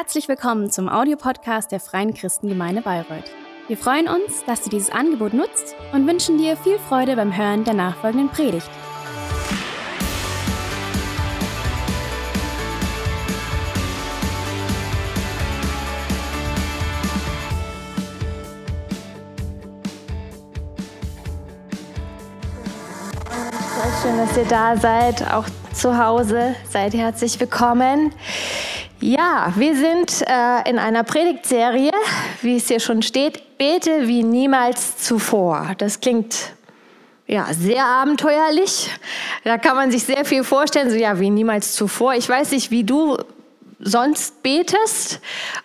Herzlich willkommen zum Audiopodcast der Freien Christengemeinde Bayreuth. Wir freuen uns, dass du dieses Angebot nutzt und wünschen dir viel Freude beim Hören der nachfolgenden Predigt. Schön, dass ihr da seid, auch zu Hause. Seid herzlich willkommen. Ja, wir sind äh, in einer Predigtserie, wie es hier schon steht, bete wie niemals zuvor. Das klingt ja sehr abenteuerlich. Da kann man sich sehr viel vorstellen, so ja, wie niemals zuvor. Ich weiß nicht, wie du sonst betest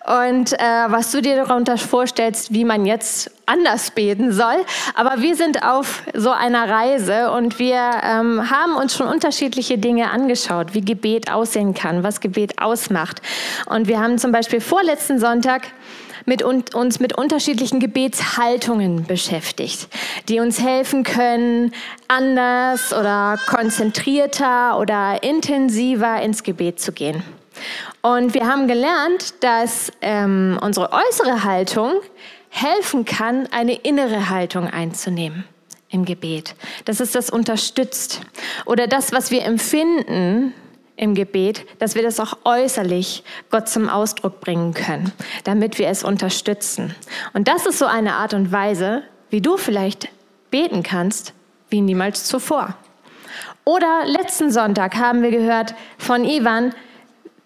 und äh, was du dir darunter vorstellst, wie man jetzt anders beten soll. Aber wir sind auf so einer Reise und wir ähm, haben uns schon unterschiedliche Dinge angeschaut, wie Gebet aussehen kann, was Gebet ausmacht. Und wir haben zum Beispiel vorletzten Sonntag mit uns mit unterschiedlichen Gebetshaltungen beschäftigt, die uns helfen können, anders oder konzentrierter oder intensiver ins Gebet zu gehen. Und wir haben gelernt, dass ähm, unsere äußere Haltung helfen kann, eine innere Haltung einzunehmen im Gebet. Dass es das unterstützt. Oder das, was wir empfinden im Gebet, dass wir das auch äußerlich Gott zum Ausdruck bringen können, damit wir es unterstützen. Und das ist so eine Art und Weise, wie du vielleicht beten kannst, wie niemals zuvor. Oder letzten Sonntag haben wir gehört von Ivan,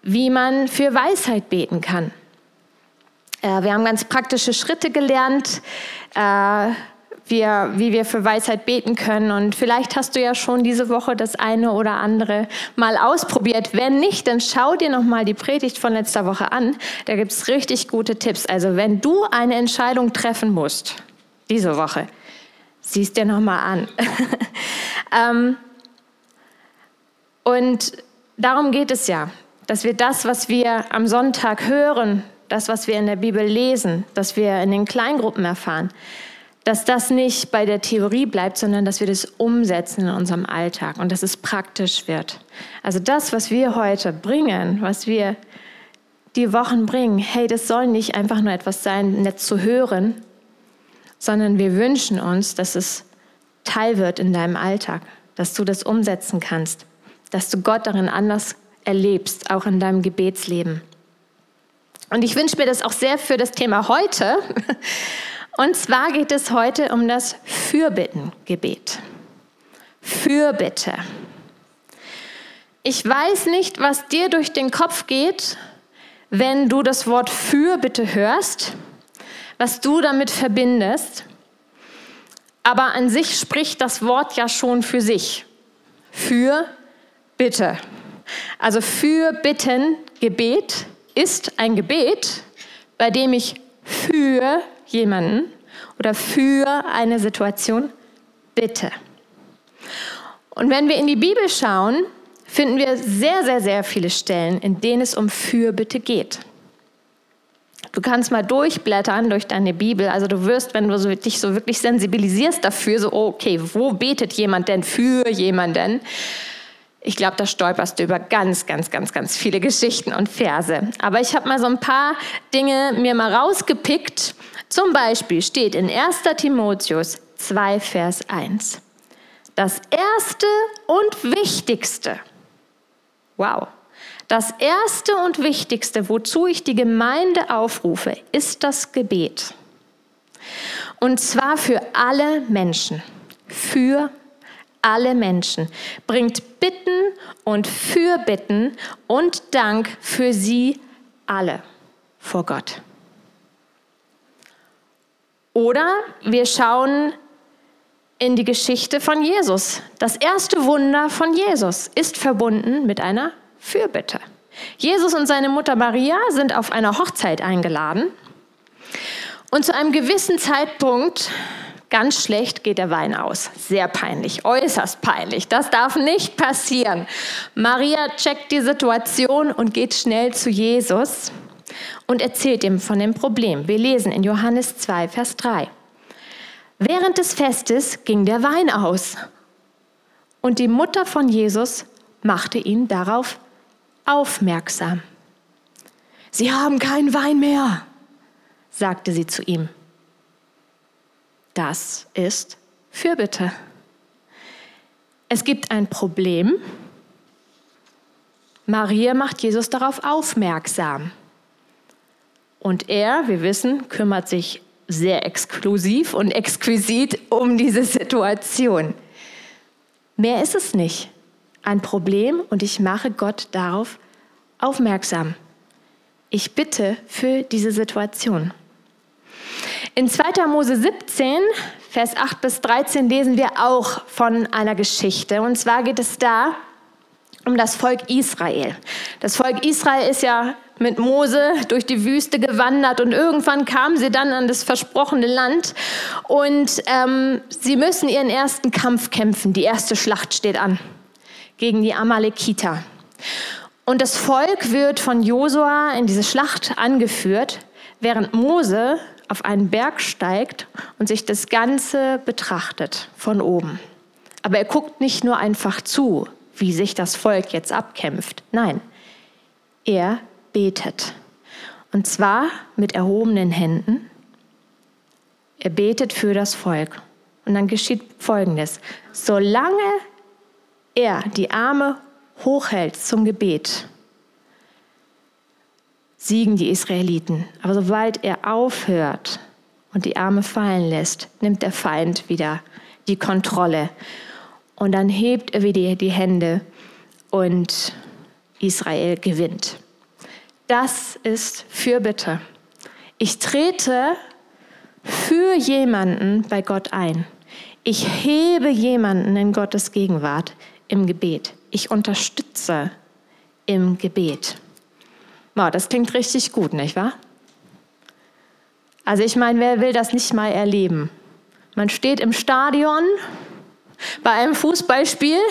wie man für Weisheit beten kann. Äh, wir haben ganz praktische Schritte gelernt, äh, wir, wie wir für Weisheit beten können. Und vielleicht hast du ja schon diese Woche das eine oder andere mal ausprobiert. Wenn nicht, dann schau dir noch mal die Predigt von letzter Woche an. Da gibt es richtig gute Tipps. Also wenn du eine Entscheidung treffen musst, diese Woche, siehst dir noch mal an. ähm, und darum geht es ja dass wir das, was wir am Sonntag hören, das, was wir in der Bibel lesen, dass wir in den Kleingruppen erfahren, dass das nicht bei der Theorie bleibt, sondern dass wir das umsetzen in unserem Alltag und dass es praktisch wird. Also das, was wir heute bringen, was wir die Wochen bringen, hey, das soll nicht einfach nur etwas sein, nett zu hören, sondern wir wünschen uns, dass es Teil wird in deinem Alltag, dass du das umsetzen kannst, dass du Gott darin anders erlebst, auch in deinem Gebetsleben. Und ich wünsche mir das auch sehr für das Thema heute. Und zwar geht es heute um das Fürbittengebet. Fürbitte. Ich weiß nicht, was dir durch den Kopf geht, wenn du das Wort Fürbitte hörst, was du damit verbindest. Aber an sich spricht das Wort ja schon für sich. Für Bitte. Also für Bitten, Gebet ist ein Gebet, bei dem ich für jemanden oder für eine Situation bitte. Und wenn wir in die Bibel schauen, finden wir sehr, sehr, sehr viele Stellen, in denen es um Fürbitte geht. Du kannst mal durchblättern durch deine Bibel. Also du wirst, wenn du dich so wirklich sensibilisierst dafür, so, okay, wo betet jemand denn für jemanden? Ich glaube, da stolperst du über ganz, ganz, ganz, ganz viele Geschichten und Verse. Aber ich habe mal so ein paar Dinge mir mal rausgepickt. Zum Beispiel steht in 1. Timotheus 2, Vers 1. Das erste und wichtigste, wow, das erste und wichtigste, wozu ich die Gemeinde aufrufe, ist das Gebet. Und zwar für alle Menschen, für alle Menschen, bringt Bitten und Fürbitten und Dank für sie alle vor Gott. Oder wir schauen in die Geschichte von Jesus. Das erste Wunder von Jesus ist verbunden mit einer Fürbitte. Jesus und seine Mutter Maria sind auf einer Hochzeit eingeladen und zu einem gewissen Zeitpunkt Ganz schlecht geht der Wein aus. Sehr peinlich, äußerst peinlich. Das darf nicht passieren. Maria checkt die Situation und geht schnell zu Jesus und erzählt ihm von dem Problem. Wir lesen in Johannes 2, Vers 3. Während des Festes ging der Wein aus und die Mutter von Jesus machte ihn darauf aufmerksam. Sie haben keinen Wein mehr, sagte sie zu ihm. Das ist Fürbitte. Es gibt ein Problem. Maria macht Jesus darauf aufmerksam. Und er, wir wissen, kümmert sich sehr exklusiv und exquisit um diese Situation. Mehr ist es nicht. Ein Problem und ich mache Gott darauf aufmerksam. Ich bitte für diese Situation. In 2. Mose 17, Vers 8 bis 13 lesen wir auch von einer Geschichte. Und zwar geht es da um das Volk Israel. Das Volk Israel ist ja mit Mose durch die Wüste gewandert und irgendwann kamen sie dann an das versprochene Land und ähm, sie müssen ihren ersten Kampf kämpfen. Die erste Schlacht steht an gegen die Amalekiter. Und das Volk wird von Josua in diese Schlacht angeführt, während Mose auf einen Berg steigt und sich das Ganze betrachtet von oben. Aber er guckt nicht nur einfach zu, wie sich das Volk jetzt abkämpft. Nein, er betet. Und zwar mit erhobenen Händen. Er betet für das Volk. Und dann geschieht Folgendes. Solange er die Arme hochhält zum Gebet, siegen die Israeliten. Aber sobald er aufhört und die Arme fallen lässt, nimmt der Feind wieder die Kontrolle. Und dann hebt er wieder die Hände und Israel gewinnt. Das ist Fürbitte. Ich trete für jemanden bei Gott ein. Ich hebe jemanden in Gottes Gegenwart im Gebet. Ich unterstütze im Gebet. Wow, das klingt richtig gut, nicht wahr? Also ich meine, wer will das nicht mal erleben? Man steht im Stadion bei einem Fußballspiel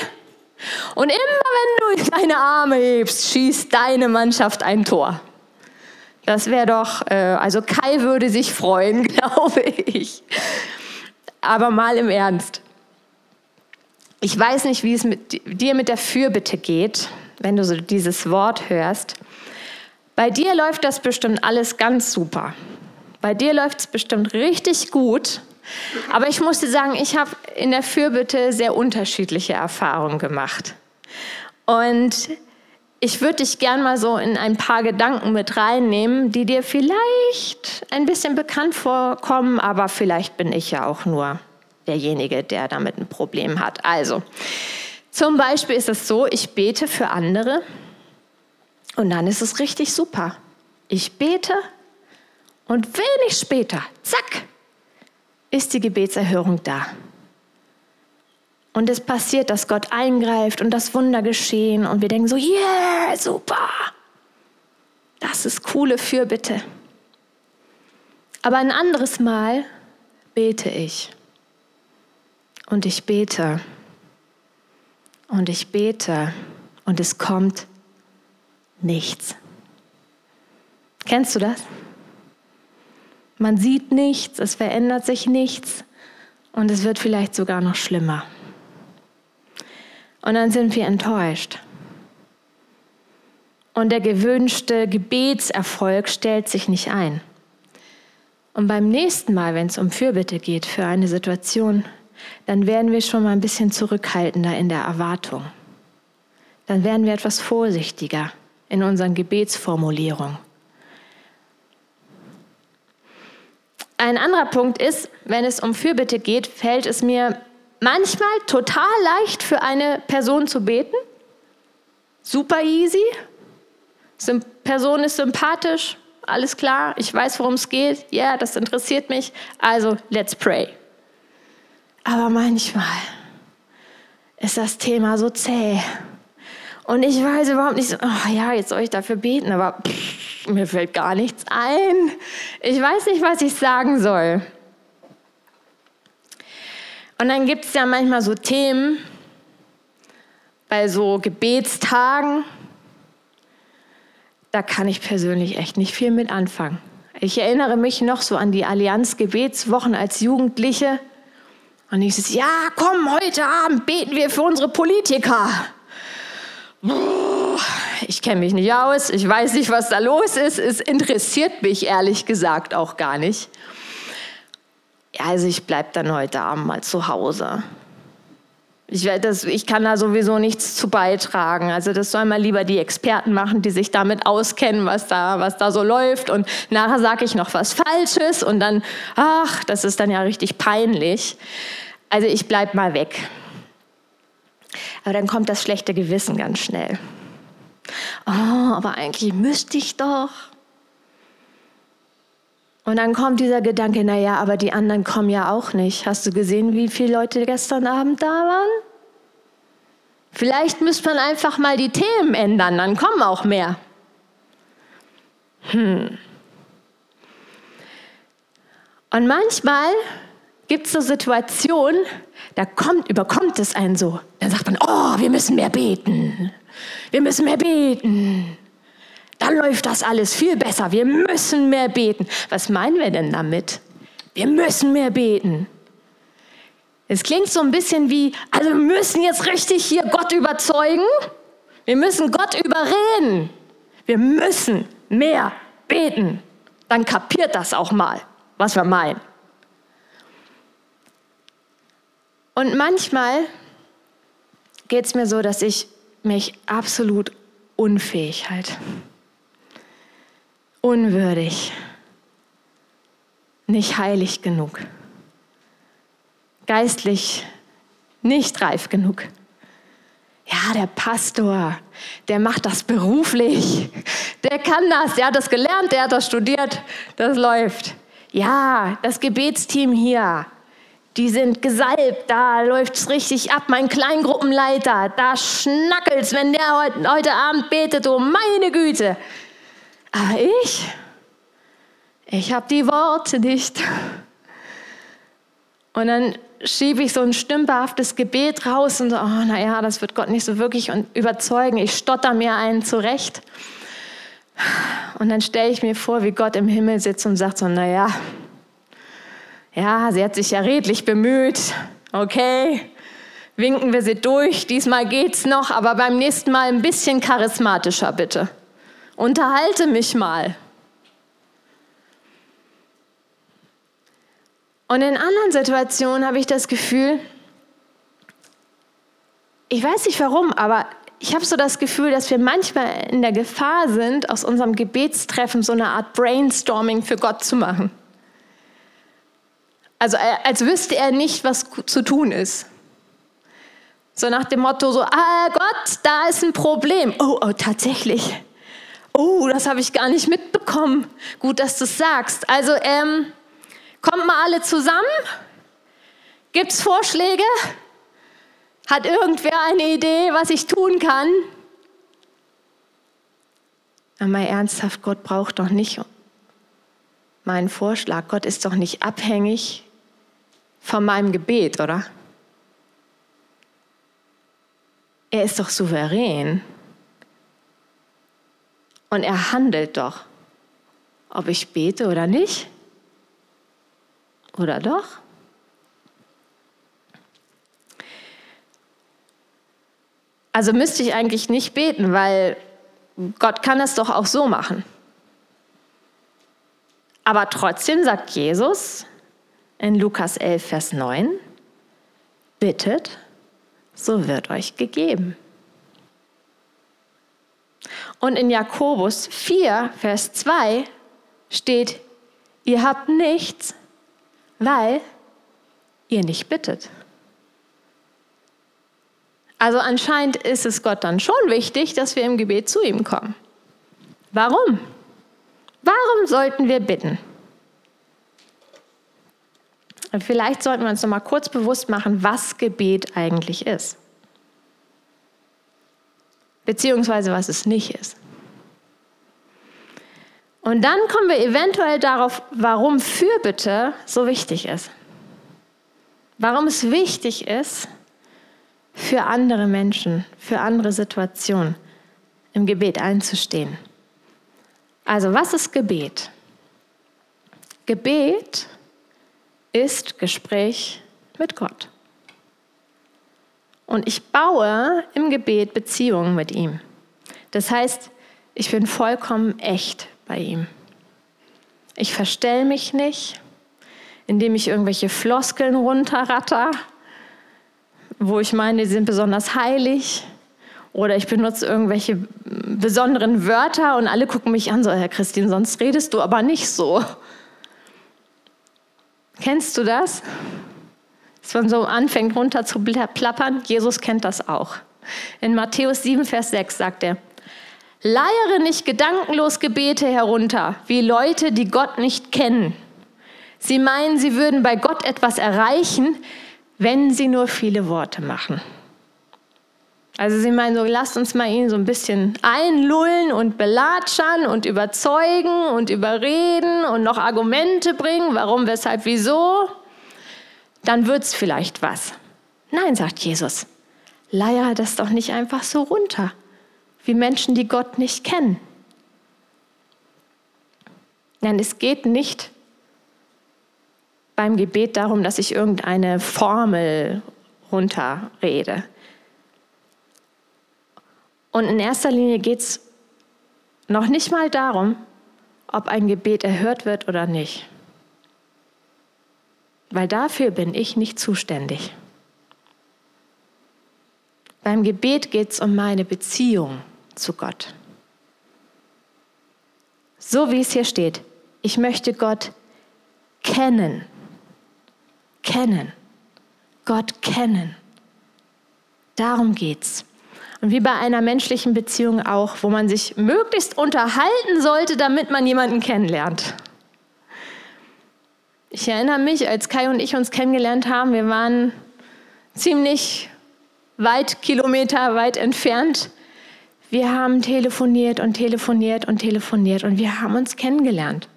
und immer wenn du deine Arme hebst, schießt deine Mannschaft ein Tor. Das wäre doch, äh, also Kai würde sich freuen, glaube ich. Aber mal im Ernst. Ich weiß nicht, wie es mit dir mit der Fürbitte geht, wenn du so dieses Wort hörst. Bei dir läuft das bestimmt alles ganz super. Bei dir läuft es bestimmt richtig gut. Aber ich musste sagen, ich habe in der Fürbitte sehr unterschiedliche Erfahrungen gemacht. Und ich würde dich gern mal so in ein paar Gedanken mit reinnehmen, die dir vielleicht ein bisschen bekannt vorkommen, aber vielleicht bin ich ja auch nur derjenige, der damit ein Problem hat. Also, zum Beispiel ist es so, ich bete für andere und dann ist es richtig super. Ich bete und wenig später, zack, ist die Gebetserhörung da. Und es passiert, dass Gott eingreift und das Wunder geschehen und wir denken so, yeah, super. Das ist coole Fürbitte. Aber ein anderes Mal bete ich und ich bete und ich bete und es kommt nichts. Kennst du das? Man sieht nichts, es verändert sich nichts und es wird vielleicht sogar noch schlimmer. Und dann sind wir enttäuscht. Und der gewünschte Gebetserfolg stellt sich nicht ein. Und beim nächsten Mal, wenn es um Fürbitte geht für eine Situation, dann werden wir schon mal ein bisschen zurückhaltender in der Erwartung. Dann werden wir etwas vorsichtiger in unseren Gebetsformulierungen. Ein anderer Punkt ist, wenn es um Fürbitte geht, fällt es mir manchmal total leicht für eine Person zu beten. Super easy. Die Person ist sympathisch, alles klar, ich weiß, worum es geht. Ja, yeah, das interessiert mich. Also, let's pray. Aber manchmal ist das Thema so zäh. Und ich weiß überhaupt nicht so, oh ja, jetzt soll ich dafür beten, aber pff, mir fällt gar nichts ein. Ich weiß nicht, was ich sagen soll. Und dann gibt es ja manchmal so Themen bei so Gebetstagen, da kann ich persönlich echt nicht viel mit anfangen. Ich erinnere mich noch so an die Allianz Gebetswochen als Jugendliche. Und ich sage, ja, komm, heute Abend beten wir für unsere Politiker. Ich kenne mich nicht aus, ich weiß nicht, was da los ist, es interessiert mich ehrlich gesagt auch gar nicht. Also ich bleibe dann heute Abend mal zu Hause. Ich, das, ich kann da sowieso nichts zu beitragen. Also das sollen mal lieber die Experten machen, die sich damit auskennen, was da, was da so läuft. Und nachher sage ich noch was Falsches und dann, ach, das ist dann ja richtig peinlich. Also ich bleibe mal weg. Aber dann kommt das schlechte Gewissen ganz schnell. Oh, aber eigentlich müsste ich doch. Und dann kommt dieser Gedanke, naja, aber die anderen kommen ja auch nicht. Hast du gesehen, wie viele Leute gestern Abend da waren? Vielleicht müsste man einfach mal die Themen ändern, dann kommen auch mehr. Hm. Und manchmal gibt es so Situationen, da kommt, überkommt es einen so. Dann sagt man, oh, wir müssen mehr beten. Wir müssen mehr beten dann läuft das alles viel besser. Wir müssen mehr beten. Was meinen wir denn damit? Wir müssen mehr beten. Es klingt so ein bisschen wie, also wir müssen jetzt richtig hier Gott überzeugen. Wir müssen Gott überreden. Wir müssen mehr beten. Dann kapiert das auch mal, was wir meinen. Und manchmal geht es mir so, dass ich mich absolut unfähig halte unwürdig, nicht heilig genug, geistlich nicht reif genug. Ja, der Pastor, der macht das beruflich, der kann das, der hat das gelernt, der hat das studiert, das läuft. Ja, das Gebetsteam hier, die sind gesalbt, da läuft es richtig ab. Mein Kleingruppenleiter, da schnackelt's, wenn der heute, heute Abend betet, oh meine Güte. Aber ich, ich habe die Worte nicht. Und dann schiebe ich so ein stümperhaftes Gebet raus und so, oh, naja, das wird Gott nicht so wirklich überzeugen. Ich stotter mir einen zurecht. Und dann stelle ich mir vor, wie Gott im Himmel sitzt und sagt so, naja, ja, sie hat sich ja redlich bemüht. Okay, winken wir sie durch. Diesmal geht's noch, aber beim nächsten Mal ein bisschen charismatischer bitte. Unterhalte mich mal. Und in anderen Situationen habe ich das Gefühl, ich weiß nicht warum, aber ich habe so das Gefühl, dass wir manchmal in der Gefahr sind, aus unserem Gebetstreffen so eine Art Brainstorming für Gott zu machen. Also äh, als wüsste er nicht, was zu tun ist. So nach dem Motto so, ah Gott, da ist ein Problem. Oh, oh, tatsächlich. Oh, das habe ich gar nicht mitbekommen. Gut, dass du es sagst. Also, ähm, kommt mal alle zusammen? Gibt es Vorschläge? Hat irgendwer eine Idee, was ich tun kann? Aber ernsthaft, Gott braucht doch nicht meinen Vorschlag. Gott ist doch nicht abhängig von meinem Gebet, oder? Er ist doch souverän. Und er handelt doch, ob ich bete oder nicht. Oder doch? Also müsste ich eigentlich nicht beten, weil Gott kann es doch auch so machen. Aber trotzdem sagt Jesus in Lukas 11, Vers 9, bittet, so wird euch gegeben. Und in Jakobus 4, Vers 2 steht, ihr habt nichts, weil ihr nicht bittet. Also anscheinend ist es Gott dann schon wichtig, dass wir im Gebet zu ihm kommen. Warum? Warum sollten wir bitten? Und vielleicht sollten wir uns noch mal kurz bewusst machen, was Gebet eigentlich ist beziehungsweise was es nicht ist. Und dann kommen wir eventuell darauf, warum Fürbitte so wichtig ist. Warum es wichtig ist, für andere Menschen, für andere Situationen im Gebet einzustehen. Also was ist Gebet? Gebet ist Gespräch mit Gott. Und ich baue im Gebet Beziehungen mit ihm. Das heißt, ich bin vollkommen echt bei ihm. Ich verstell mich nicht, indem ich irgendwelche Floskeln runterratter, wo ich meine, die sind besonders heilig. Oder ich benutze irgendwelche besonderen Wörter und alle gucken mich an, so, Herr Christine, sonst redest du aber nicht so. Kennst du das? Dass man so anfängt runter zu plappern. Jesus kennt das auch. In Matthäus 7, Vers 6 sagt er, Leiere nicht gedankenlos Gebete herunter, wie Leute, die Gott nicht kennen. Sie meinen, sie würden bei Gott etwas erreichen, wenn sie nur viele Worte machen. Also sie meinen so, lasst uns mal ihn so ein bisschen einlullen und belatschern und überzeugen und überreden und noch Argumente bringen, warum, weshalb, wieso. Dann wird es vielleicht was. Nein, sagt Jesus, leier das doch nicht einfach so runter, wie Menschen, die Gott nicht kennen. Nein, es geht nicht beim Gebet darum, dass ich irgendeine Formel runterrede. Und in erster Linie geht es noch nicht mal darum, ob ein Gebet erhört wird oder nicht. Weil dafür bin ich nicht zuständig. Beim Gebet geht es um meine Beziehung zu Gott. So wie es hier steht, ich möchte Gott kennen kennen. Gott kennen. Darum geht's. Und wie bei einer menschlichen Beziehung auch, wo man sich möglichst unterhalten sollte, damit man jemanden kennenlernt. Ich erinnere mich, als Kai und ich uns kennengelernt haben, wir waren ziemlich weit, Kilometer weit entfernt. Wir haben telefoniert und telefoniert und telefoniert und wir haben uns kennengelernt.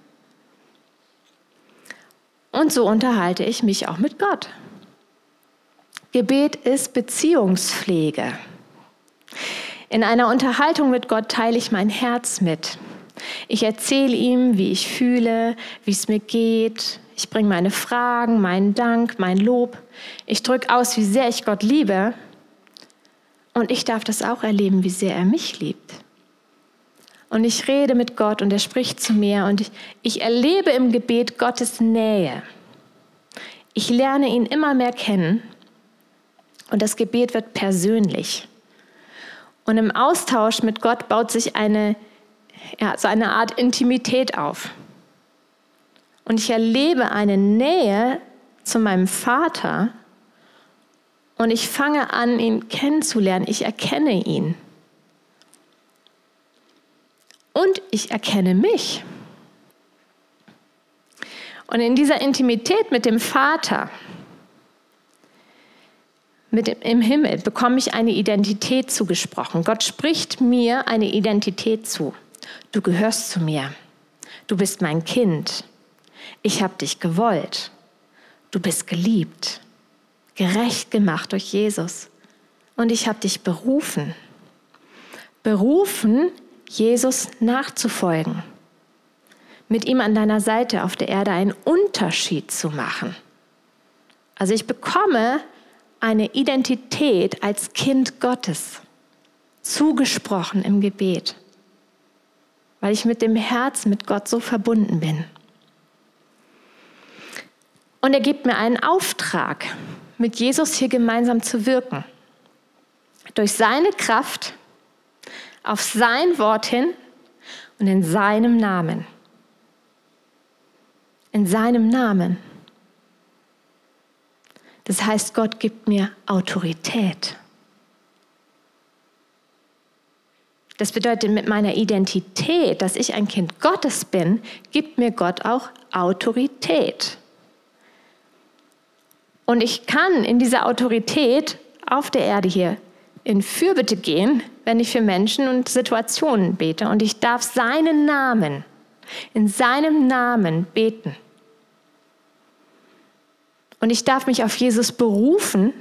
Und so unterhalte ich mich auch mit Gott. Gebet ist Beziehungspflege. In einer Unterhaltung mit Gott teile ich mein Herz mit. Ich erzähle ihm, wie ich fühle, wie es mir geht. Ich bringe meine Fragen, meinen Dank, mein Lob. Ich drücke aus, wie sehr ich Gott liebe. Und ich darf das auch erleben, wie sehr er mich liebt. Und ich rede mit Gott und er spricht zu mir und ich, ich erlebe im Gebet Gottes Nähe. Ich lerne ihn immer mehr kennen und das Gebet wird persönlich. Und im Austausch mit Gott baut sich eine, ja, so eine Art Intimität auf. Und ich erlebe eine Nähe zu meinem Vater und ich fange an, ihn kennenzulernen. Ich erkenne ihn. Und ich erkenne mich. Und in dieser Intimität mit dem Vater, mit dem, im Himmel, bekomme ich eine Identität zugesprochen. Gott spricht mir eine Identität zu. Du gehörst zu mir. Du bist mein Kind. Ich habe dich gewollt. Du bist geliebt, gerecht gemacht durch Jesus. Und ich habe dich berufen. Berufen, Jesus nachzufolgen. Mit ihm an deiner Seite auf der Erde einen Unterschied zu machen. Also ich bekomme eine Identität als Kind Gottes zugesprochen im Gebet, weil ich mit dem Herz mit Gott so verbunden bin. Und er gibt mir einen Auftrag, mit Jesus hier gemeinsam zu wirken. Durch seine Kraft auf sein Wort hin und in seinem Namen. In seinem Namen. Das heißt, Gott gibt mir Autorität. Das bedeutet, mit meiner Identität, dass ich ein Kind Gottes bin, gibt mir Gott auch Autorität. Und ich kann in dieser Autorität auf der Erde hier in Fürbitte gehen, wenn ich für Menschen und Situationen bete. Und ich darf seinen Namen, in seinem Namen beten. Und ich darf mich auf Jesus berufen,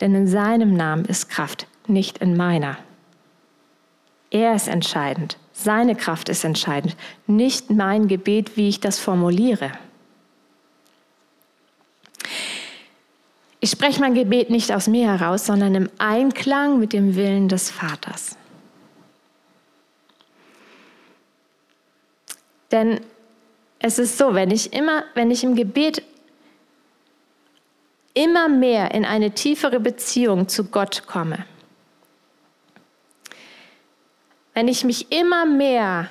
denn in seinem Namen ist Kraft, nicht in meiner. Er ist entscheidend, seine Kraft ist entscheidend, nicht mein Gebet, wie ich das formuliere. Ich spreche mein Gebet nicht aus mir heraus, sondern im Einklang mit dem Willen des Vaters. Denn es ist so, wenn ich immer, wenn ich im Gebet immer mehr in eine tiefere Beziehung zu Gott komme, wenn ich mich immer mehr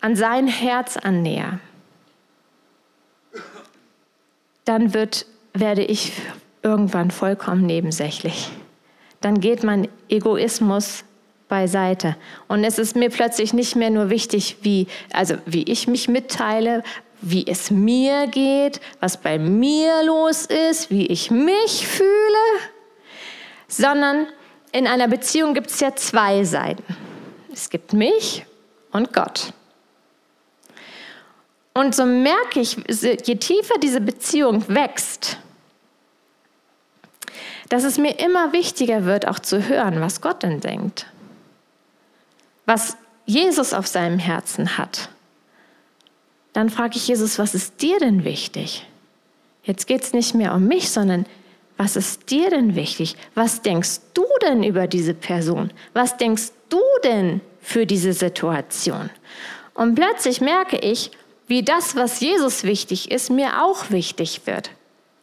an sein Herz annäher, dann wird, werde ich irgendwann vollkommen nebensächlich. Dann geht mein Egoismus beiseite. Und es ist mir plötzlich nicht mehr nur wichtig, wie, also wie ich mich mitteile, wie es mir geht, was bei mir los ist, wie ich mich fühle, sondern in einer Beziehung gibt es ja zwei Seiten. Es gibt mich und Gott. Und so merke ich, je tiefer diese Beziehung wächst, dass es mir immer wichtiger wird, auch zu hören, was Gott denn denkt, was Jesus auf seinem Herzen hat. Dann frage ich Jesus, was ist dir denn wichtig? Jetzt geht es nicht mehr um mich, sondern was ist dir denn wichtig? Was denkst du denn über diese Person? Was denkst du denn für diese Situation? Und plötzlich merke ich, wie das, was Jesus wichtig ist, mir auch wichtig wird.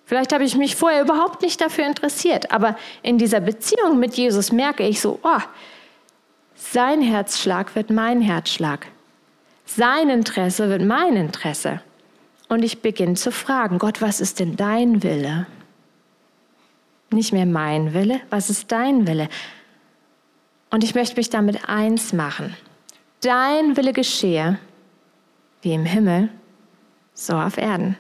Vielleicht habe ich mich vorher überhaupt nicht dafür interessiert, aber in dieser Beziehung mit Jesus merke ich so, oh, sein Herzschlag wird mein Herzschlag. Sein Interesse wird mein Interesse. Und ich beginne zu fragen, Gott, was ist denn dein Wille? Nicht mehr mein Wille, was ist dein Wille? Und ich möchte mich damit eins machen. Dein Wille geschehe, wie im Himmel, so auf Erden.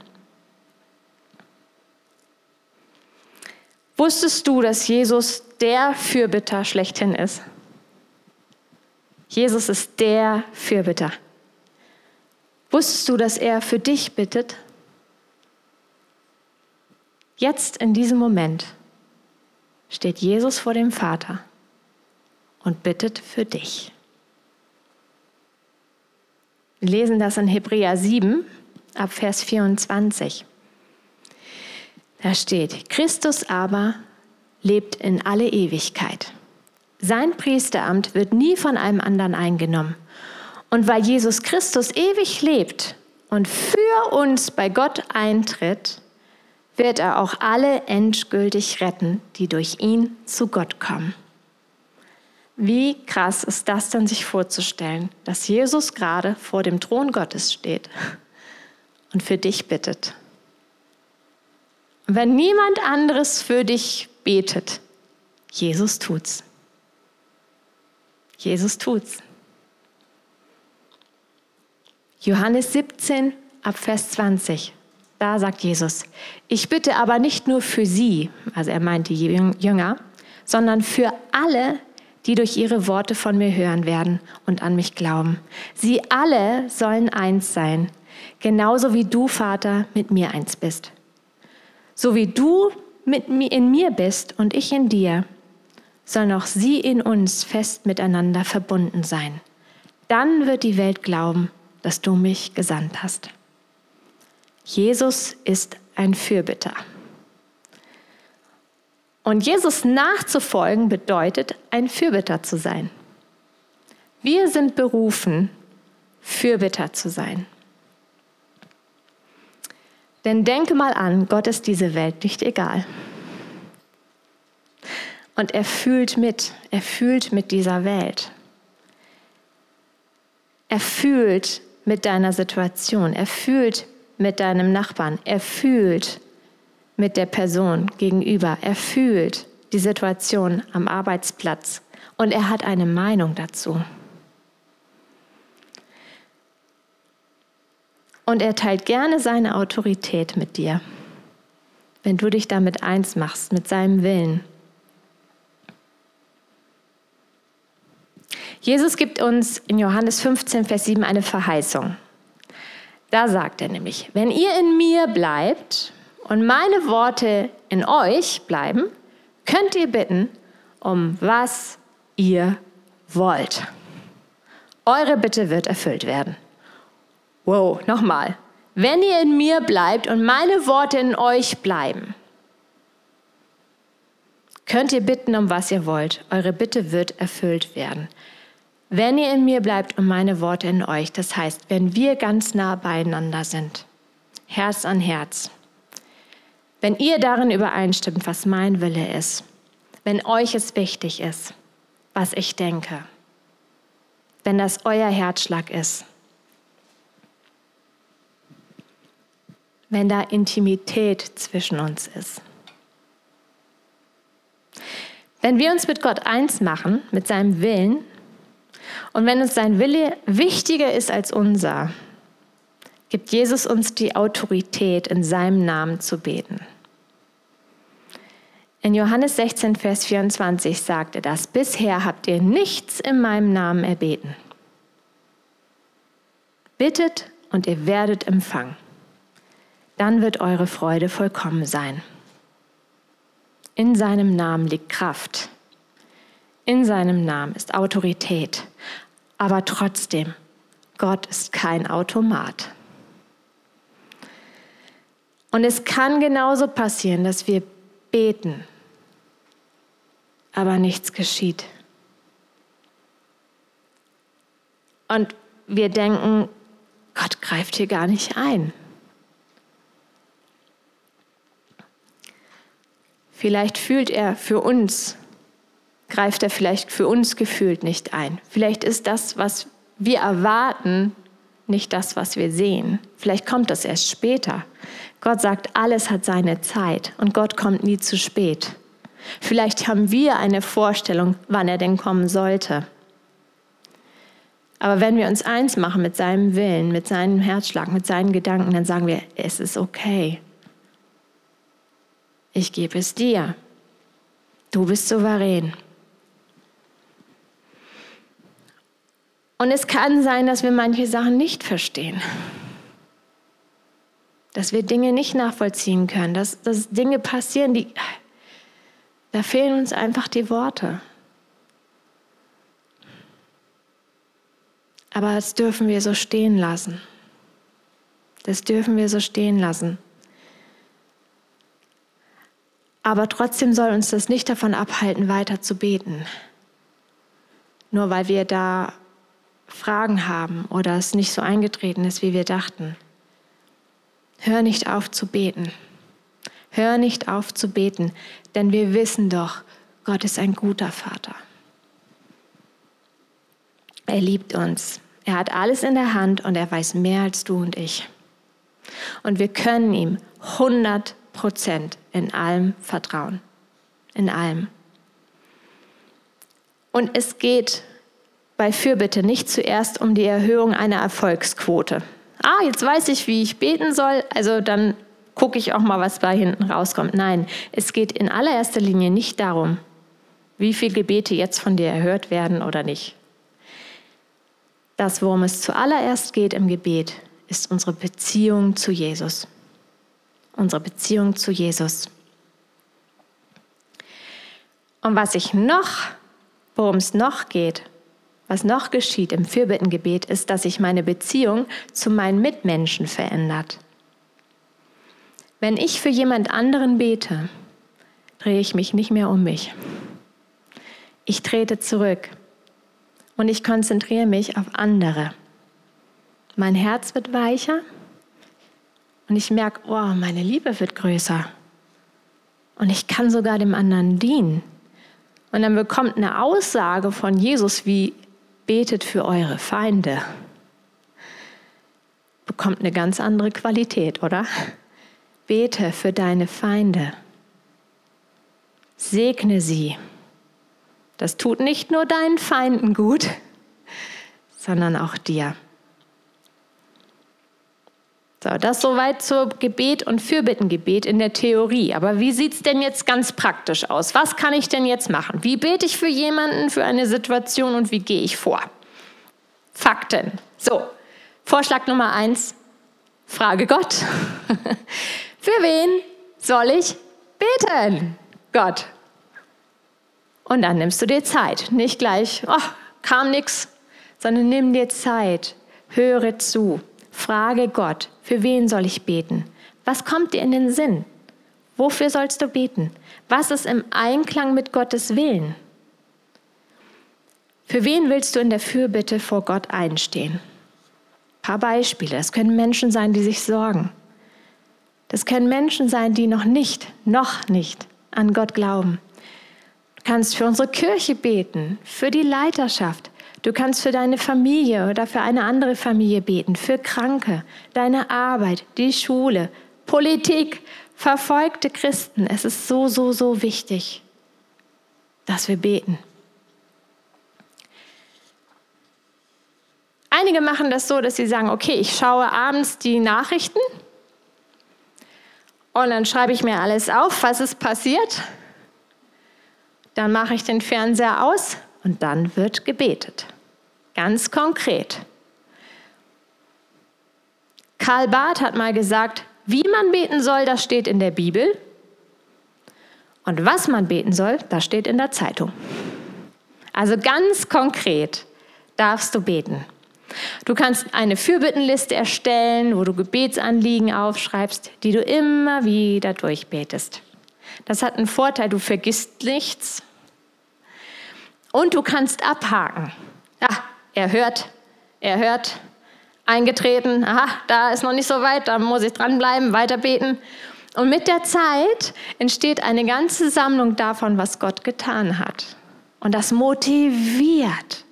Wusstest du, dass Jesus der Fürbitter schlechthin ist? Jesus ist der Fürbitter. Wusstest du, dass er für dich bittet? Jetzt in diesem Moment steht Jesus vor dem Vater und bittet für dich. Wir lesen das in Hebräer 7 ab Vers 24. Da steht, Christus aber lebt in alle Ewigkeit. Sein Priesteramt wird nie von einem anderen eingenommen. Und weil Jesus Christus ewig lebt und für uns bei Gott eintritt, wird er auch alle endgültig retten, die durch ihn zu Gott kommen. Wie krass ist das denn, sich vorzustellen, dass Jesus gerade vor dem Thron Gottes steht und für dich bittet. Und wenn niemand anderes für dich betet, Jesus tut's. Jesus tut's. Johannes 17 ab Vers 20. Da sagt Jesus, ich bitte aber nicht nur für sie, also er meint die Jünger, sondern für alle, die durch ihre Worte von mir hören werden und an mich glauben. Sie alle sollen eins sein, genauso wie du, Vater, mit mir eins bist. So wie du mit mir in mir bist und ich in dir, sollen auch sie in uns fest miteinander verbunden sein. Dann wird die Welt glauben, dass du mich gesandt hast. Jesus ist ein Fürbitter. Und Jesus nachzufolgen bedeutet, ein Fürbitter zu sein. Wir sind berufen, Fürbitter zu sein. Denn denke mal an, Gott ist diese Welt nicht egal. Und er fühlt mit, er fühlt mit dieser Welt. Er fühlt mit deiner Situation, er fühlt mit deinem Nachbarn, er fühlt mit der Person gegenüber. Er fühlt die Situation am Arbeitsplatz und er hat eine Meinung dazu. Und er teilt gerne seine Autorität mit dir, wenn du dich damit eins machst, mit seinem Willen. Jesus gibt uns in Johannes 15, Vers 7 eine Verheißung. Da sagt er nämlich, wenn ihr in mir bleibt und meine Worte in euch bleiben, könnt ihr bitten, um was ihr wollt. Eure Bitte wird erfüllt werden. Wow, nochmal. Wenn ihr in mir bleibt und meine Worte in euch bleiben, könnt ihr bitten, um was ihr wollt. Eure Bitte wird erfüllt werden. Wenn ihr in mir bleibt und meine Worte in euch, das heißt, wenn wir ganz nah beieinander sind, Herz an Herz, wenn ihr darin übereinstimmt, was mein Wille ist, wenn euch es wichtig ist, was ich denke, wenn das euer Herzschlag ist, wenn da Intimität zwischen uns ist. Wenn wir uns mit Gott eins machen, mit seinem Willen, und wenn uns sein Wille wichtiger ist als unser, gibt Jesus uns die Autorität, in seinem Namen zu beten. In Johannes 16, Vers 24 sagt er das, bisher habt ihr nichts in meinem Namen erbeten. Bittet und ihr werdet empfangen. Dann wird eure Freude vollkommen sein. In seinem Namen liegt Kraft. In seinem Namen ist Autorität. Aber trotzdem, Gott ist kein Automat. Und es kann genauso passieren, dass wir beten, aber nichts geschieht. Und wir denken, Gott greift hier gar nicht ein. Vielleicht fühlt er für uns, greift er vielleicht für uns gefühlt nicht ein. Vielleicht ist das, was wir erwarten, nicht das, was wir sehen. Vielleicht kommt das erst später. Gott sagt, alles hat seine Zeit und Gott kommt nie zu spät. Vielleicht haben wir eine Vorstellung, wann er denn kommen sollte. Aber wenn wir uns eins machen mit seinem Willen, mit seinem Herzschlag, mit seinen Gedanken, dann sagen wir, es ist okay ich gebe es dir. Du bist souverän. Und es kann sein, dass wir manche Sachen nicht verstehen. Dass wir Dinge nicht nachvollziehen können. Dass, dass Dinge passieren, die. Da fehlen uns einfach die Worte. Aber das dürfen wir so stehen lassen. Das dürfen wir so stehen lassen. Aber trotzdem soll uns das nicht davon abhalten, weiter zu beten. Nur weil wir da Fragen haben oder es nicht so eingetreten ist, wie wir dachten. Hör nicht auf zu beten. Hör nicht auf zu beten, denn wir wissen doch, Gott ist ein guter Vater. Er liebt uns. Er hat alles in der Hand und er weiß mehr als du und ich. Und wir können ihm 100 Prozent in allem vertrauen. In allem. Und es geht bei Fürbitte nicht zuerst um die Erhöhung einer Erfolgsquote. Ah, jetzt weiß ich, wie ich beten soll, also dann gucke ich auch mal, was bei hinten rauskommt. Nein, es geht in allererster Linie nicht darum, wie viele Gebete jetzt von dir erhört werden oder nicht. Das, worum es zuallererst geht im Gebet, ist unsere Beziehung zu Jesus unsere Beziehung zu Jesus. Und was ich noch, worum es noch geht, was noch geschieht im Fürbittengebet, ist, dass sich meine Beziehung zu meinen Mitmenschen verändert. Wenn ich für jemand anderen bete, drehe ich mich nicht mehr um mich. Ich trete zurück und ich konzentriere mich auf andere. Mein Herz wird weicher und ich merke, oh, meine Liebe wird größer. Und ich kann sogar dem anderen dienen. Und dann bekommt eine Aussage von Jesus wie, betet für eure Feinde. Bekommt eine ganz andere Qualität, oder? Bete für deine Feinde. Segne sie. Das tut nicht nur deinen Feinden gut, sondern auch dir. So, das soweit zur Gebet und Fürbittengebet in der Theorie. Aber wie sieht es denn jetzt ganz praktisch aus? Was kann ich denn jetzt machen? Wie bete ich für jemanden, für eine Situation und wie gehe ich vor? Fakten. So, Vorschlag Nummer eins, frage Gott. für wen soll ich beten? Gott. Und dann nimmst du dir Zeit. Nicht gleich, oh, kam nichts, sondern nimm dir Zeit. Höre zu. Frage Gott, für wen soll ich beten? Was kommt dir in den Sinn? Wofür sollst du beten? Was ist im Einklang mit Gottes Willen? Für wen willst du in der Fürbitte vor Gott einstehen? Ein paar Beispiele. Das können Menschen sein, die sich sorgen. Das können Menschen sein, die noch nicht, noch nicht an Gott glauben. Du kannst für unsere Kirche beten, für die Leiterschaft. Du kannst für deine Familie oder für eine andere Familie beten, für Kranke, deine Arbeit, die Schule, Politik, verfolgte Christen. Es ist so, so, so wichtig, dass wir beten. Einige machen das so, dass sie sagen, okay, ich schaue abends die Nachrichten und dann schreibe ich mir alles auf, was ist passiert. Dann mache ich den Fernseher aus und dann wird gebetet. Ganz konkret. Karl Barth hat mal gesagt, wie man beten soll, das steht in der Bibel. Und was man beten soll, das steht in der Zeitung. Also ganz konkret darfst du beten. Du kannst eine Fürbittenliste erstellen, wo du Gebetsanliegen aufschreibst, die du immer wieder durchbetest. Das hat einen Vorteil, du vergisst nichts und du kannst abhaken. Ah, er hört, er hört, eingetreten, aha, da ist noch nicht so weit, da muss ich dranbleiben, weiter beten. Und mit der Zeit entsteht eine ganze Sammlung davon, was Gott getan hat. Und das motiviert.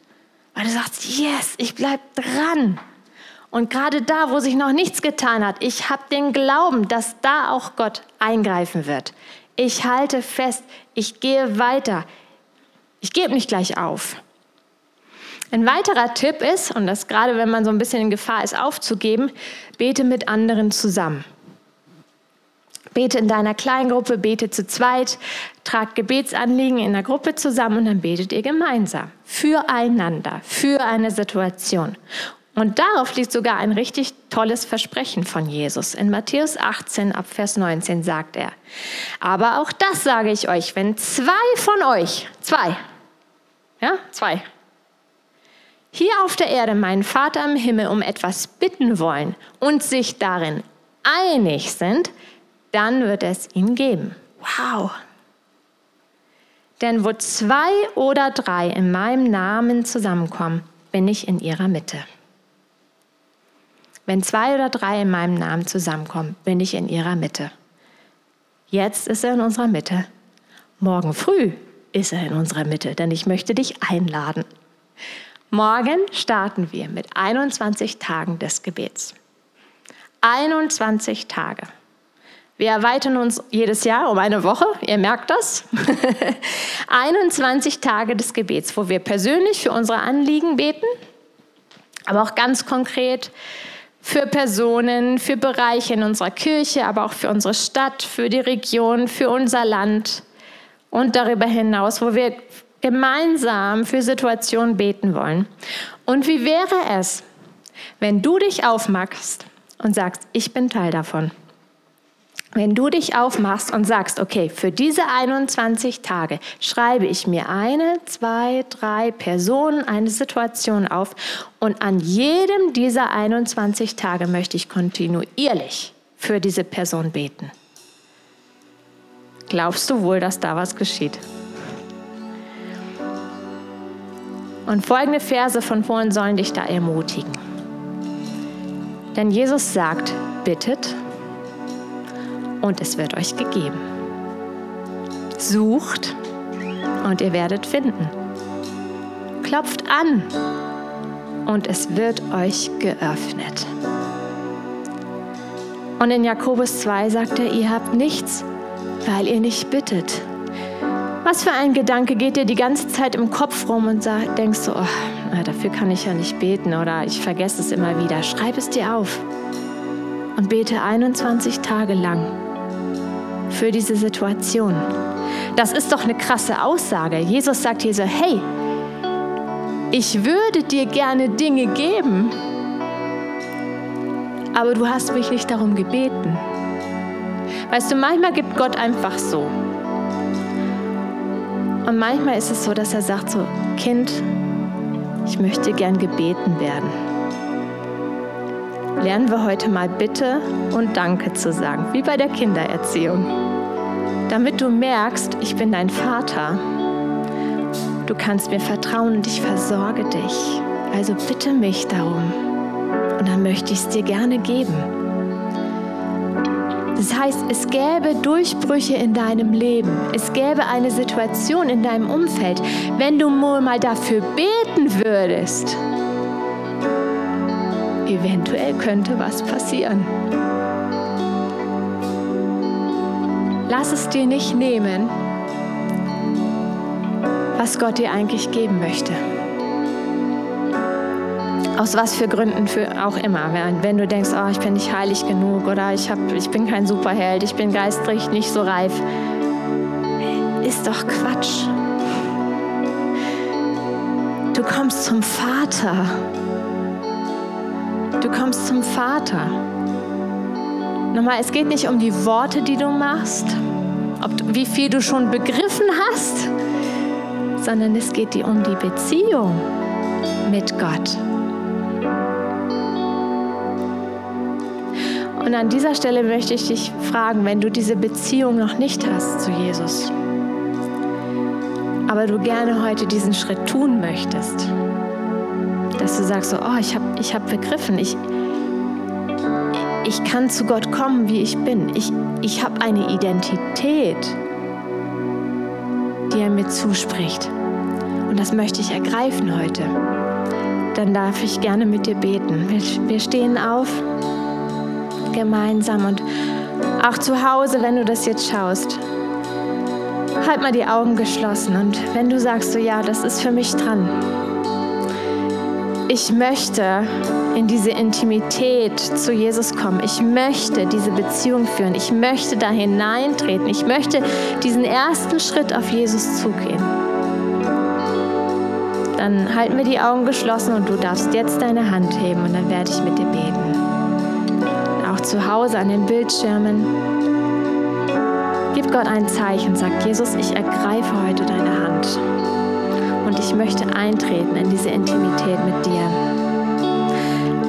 Weil du sagst, yes, ich bleib dran. Und gerade da, wo sich noch nichts getan hat, ich habe den Glauben, dass da auch Gott eingreifen wird. Ich halte fest, ich gehe weiter. Ich gebe nicht gleich auf. Ein weiterer Tipp ist, und das gerade wenn man so ein bisschen in Gefahr ist aufzugeben, bete mit anderen zusammen. Bete in deiner Kleingruppe, bete zu zweit, tragt Gebetsanliegen in der Gruppe zusammen und dann betet ihr gemeinsam. Füreinander, für eine Situation. Und darauf liegt sogar ein richtig tolles Versprechen von Jesus. In Matthäus 18 ab Vers 19 sagt er, aber auch das sage ich euch, wenn zwei von euch, zwei, ja, zwei, hier auf der Erde meinen Vater im Himmel um etwas bitten wollen und sich darin einig sind, dann wird es ihn geben. Wow. Denn wo zwei oder drei in meinem Namen zusammenkommen, bin ich in ihrer Mitte. Wenn zwei oder drei in meinem Namen zusammenkommen, bin ich in ihrer Mitte. Jetzt ist er in unserer Mitte. Morgen früh ist er in unserer Mitte, denn ich möchte dich einladen. Morgen starten wir mit 21 Tagen des Gebets. 21 Tage. Wir erweitern uns jedes Jahr um eine Woche, ihr merkt das. 21 Tage des Gebets, wo wir persönlich für unsere Anliegen beten, aber auch ganz konkret für Personen, für Bereiche in unserer Kirche, aber auch für unsere Stadt, für die Region, für unser Land und darüber hinaus, wo wir gemeinsam für Situationen beten wollen. Und wie wäre es, wenn du dich aufmachst und sagst, ich bin Teil davon? Wenn du dich aufmachst und sagst, okay, für diese 21 Tage schreibe ich mir eine, zwei, drei Personen, eine Situation auf und an jedem dieser 21 Tage möchte ich kontinuierlich für diese Person beten. Glaubst du wohl, dass da was geschieht? Und folgende Verse von vorhin sollen dich da ermutigen. Denn Jesus sagt, bittet und es wird euch gegeben. Sucht und ihr werdet finden. Klopft an und es wird euch geöffnet. Und in Jakobus 2 sagt er, ihr habt nichts, weil ihr nicht bittet. Was für ein Gedanke geht dir die ganze Zeit im Kopf rum und denkst so, oh, dafür kann ich ja nicht beten oder ich vergesse es immer wieder. Schreib es dir auf und bete 21 Tage lang für diese Situation. Das ist doch eine krasse Aussage. Jesus sagt hier so, hey, ich würde dir gerne Dinge geben, aber du hast mich nicht darum gebeten. Weißt du, manchmal gibt Gott einfach so. Und manchmal ist es so, dass er sagt so, Kind, ich möchte gern gebeten werden. Lernen wir heute mal Bitte und Danke zu sagen, wie bei der Kindererziehung. Damit du merkst, ich bin dein Vater Du kannst mir vertrauen und ich versorge dich. Also bitte mich darum. Und dann möchte ich es dir gerne geben. Das heißt, es gäbe Durchbrüche in deinem Leben. Es gäbe eine Situation in deinem Umfeld, wenn du mal dafür beten würdest. Eventuell könnte was passieren. Lass es dir nicht nehmen, was Gott dir eigentlich geben möchte. Aus was für Gründen für auch immer. Wenn du denkst, oh, ich bin nicht heilig genug oder ich, hab, ich bin kein Superheld, ich bin geistlich nicht so reif. Ist doch Quatsch. Du kommst zum Vater. Du kommst zum Vater. Nochmal, es geht nicht um die Worte, die du machst, ob, wie viel du schon begriffen hast, sondern es geht dir um die Beziehung mit Gott. Und an dieser Stelle möchte ich dich fragen, wenn du diese Beziehung noch nicht hast zu Jesus, aber du gerne heute diesen Schritt tun möchtest, dass du sagst so, oh, ich habe ich hab begriffen, ich, ich kann zu Gott kommen, wie ich bin. Ich, ich habe eine Identität, die er mir zuspricht. Und das möchte ich ergreifen heute. Dann darf ich gerne mit dir beten. Wir, wir stehen auf gemeinsam und auch zu Hause, wenn du das jetzt schaust. Halt mal die Augen geschlossen und wenn du sagst, so ja, das ist für mich dran. Ich möchte in diese Intimität zu Jesus kommen. Ich möchte diese Beziehung führen. Ich möchte da hineintreten. Ich möchte diesen ersten Schritt auf Jesus zugehen. Dann halten wir die Augen geschlossen und du darfst jetzt deine Hand heben und dann werde ich mit dir beten. Zu Hause an den Bildschirmen. Gib Gott ein Zeichen, sagt Jesus, ich ergreife heute deine Hand und ich möchte eintreten in diese Intimität mit dir.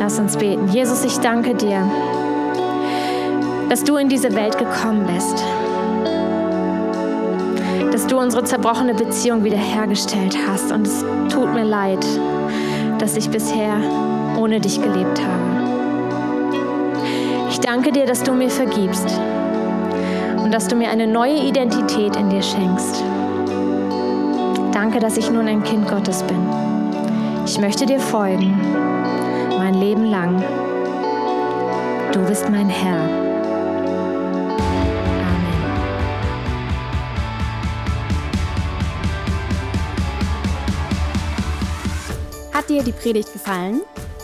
Lass uns beten. Jesus, ich danke dir, dass du in diese Welt gekommen bist. Dass du unsere zerbrochene Beziehung wiederhergestellt hast. Und es tut mir leid, dass ich bisher ohne dich gelebt habe. Danke dir, dass du mir vergibst und dass du mir eine neue Identität in dir schenkst. Danke, dass ich nun ein Kind Gottes bin. Ich möchte dir folgen, mein Leben lang. Du bist mein Herr. Hat dir die Predigt gefallen?